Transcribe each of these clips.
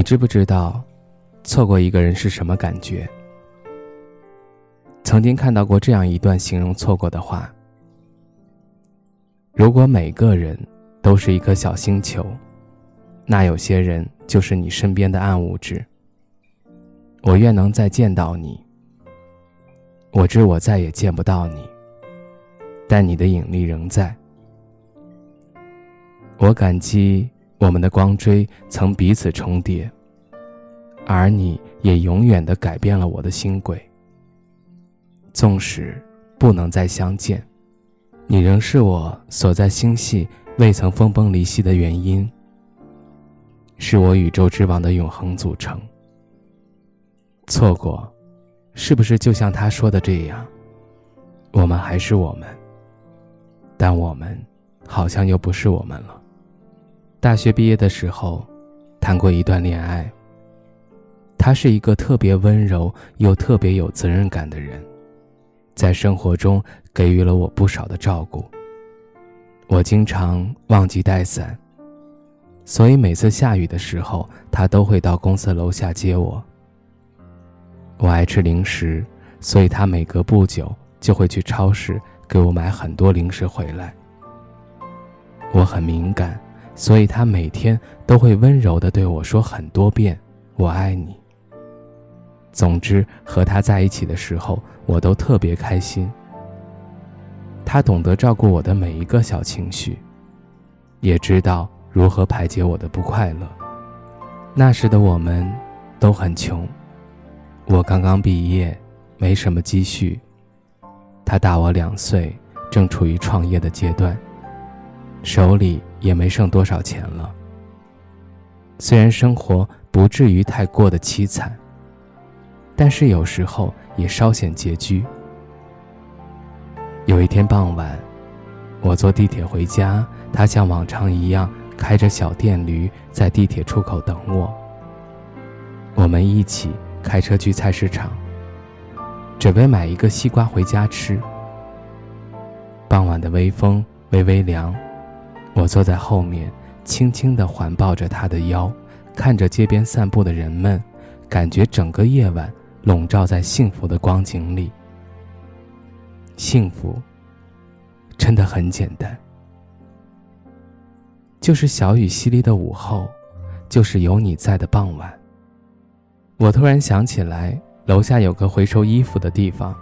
你知不知道，错过一个人是什么感觉？曾经看到过这样一段形容错过的话：如果每个人都是一颗小星球，那有些人就是你身边的暗物质。我愿能再见到你。我知我再也见不到你，但你的引力仍在。我感激。我们的光锥曾彼此重叠，而你也永远的改变了我的星轨。纵使不能再相见，你仍是我所在星系未曾分崩离析的原因，是我宇宙之王的永恒组成。错过，是不是就像他说的这样？我们还是我们，但我们好像又不是我们了。大学毕业的时候，谈过一段恋爱。他是一个特别温柔又特别有责任感的人，在生活中给予了我不少的照顾。我经常忘记带伞，所以每次下雨的时候，他都会到公司楼下接我。我爱吃零食，所以他每隔不久就会去超市给我买很多零食回来。我很敏感。所以他每天都会温柔地对我说很多遍“我爱你”。总之，和他在一起的时候，我都特别开心。他懂得照顾我的每一个小情绪，也知道如何排解我的不快乐。那时的我们都很穷，我刚刚毕业，没什么积蓄。他大我两岁，正处于创业的阶段。手里也没剩多少钱了。虽然生活不至于太过的凄惨，但是有时候也稍显拮据。有一天傍晚，我坐地铁回家，他像往常一样开着小电驴在地铁出口等我。我们一起开车去菜市场，准备买一个西瓜回家吃。傍晚的微风微微凉。我坐在后面，轻轻地环抱着他的腰，看着街边散步的人们，感觉整个夜晚笼罩在幸福的光景里。幸福真的很简单，就是小雨淅沥的午后，就是有你在的傍晚。我突然想起来，楼下有个回收衣服的地方，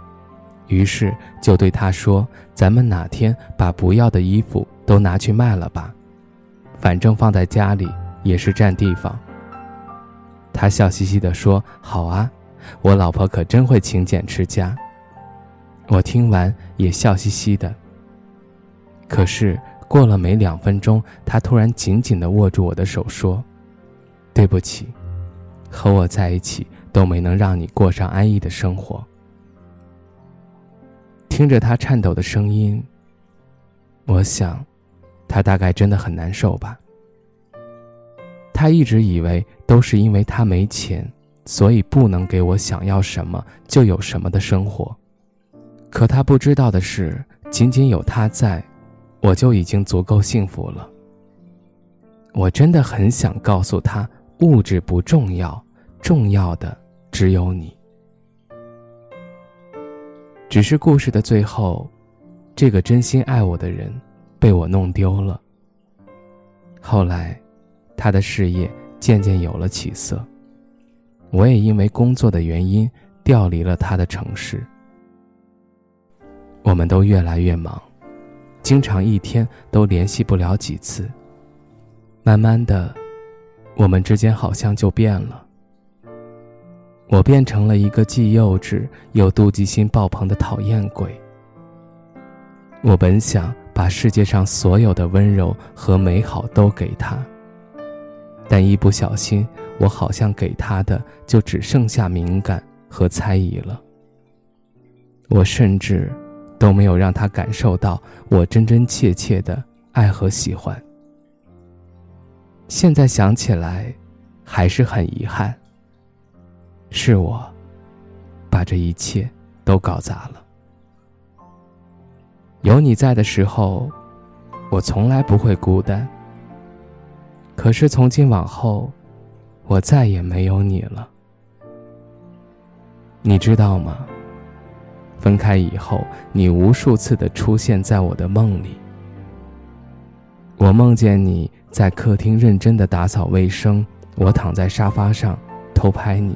于是就对他说：“咱们哪天把不要的衣服。”都拿去卖了吧，反正放在家里也是占地方。他笑嘻嘻地说：“好啊，我老婆可真会勤俭持家。”我听完也笑嘻嘻的。可是过了没两分钟，他突然紧紧地握住我的手说：“对不起，和我在一起都没能让你过上安逸的生活。”听着他颤抖的声音，我想。他大概真的很难受吧。他一直以为都是因为他没钱，所以不能给我想要什么就有什么的生活。可他不知道的是，仅仅有他在，我就已经足够幸福了。我真的很想告诉他，物质不重要，重要的只有你。只是故事的最后，这个真心爱我的人。被我弄丢了。后来，他的事业渐渐有了起色，我也因为工作的原因调离了他的城市。我们都越来越忙，经常一天都联系不了几次。慢慢的，我们之间好像就变了。我变成了一个既幼稚又妒忌心爆棚的讨厌鬼。我本想。把世界上所有的温柔和美好都给他，但一不小心，我好像给他的就只剩下敏感和猜疑了。我甚至都没有让他感受到我真真切切的爱和喜欢。现在想起来，还是很遗憾。是我，把这一切都搞砸了。有你在的时候，我从来不会孤单。可是从今往后，我再也没有你了。你知道吗？分开以后，你无数次的出现在我的梦里。我梦见你在客厅认真的打扫卫生，我躺在沙发上偷拍你。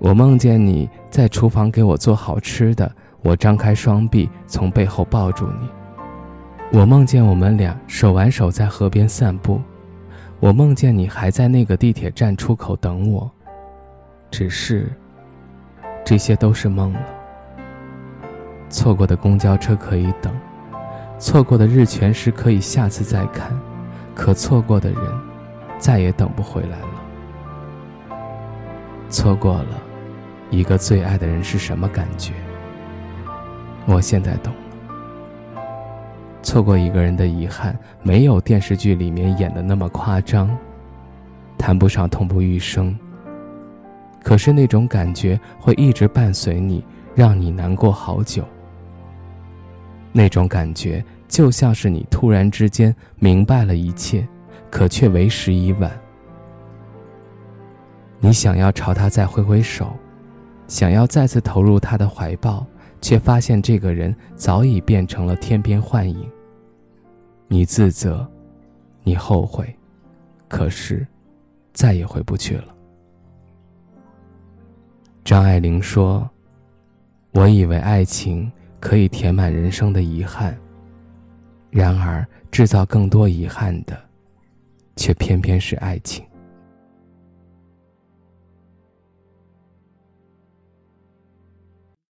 我梦见你在厨房给我做好吃的，我张开双臂从背后抱住你。我梦见我们俩手挽手在河边散步，我梦见你还在那个地铁站出口等我，只是，这些都是梦了。错过的公交车可以等，错过的日全食可以下次再看，可错过的人，再也等不回来了。错过了，一个最爱的人是什么感觉？我现在懂了。错过一个人的遗憾，没有电视剧里面演的那么夸张，谈不上痛不欲生。可是那种感觉会一直伴随你，让你难过好久。那种感觉就像是你突然之间明白了一切，可却为时已晚。你想要朝他再挥挥手，想要再次投入他的怀抱。却发现这个人早已变成了天边幻影。你自责，你后悔，可是，再也回不去了。张爱玲说：“我以为爱情可以填满人生的遗憾，然而制造更多遗憾的，却偏偏是爱情。”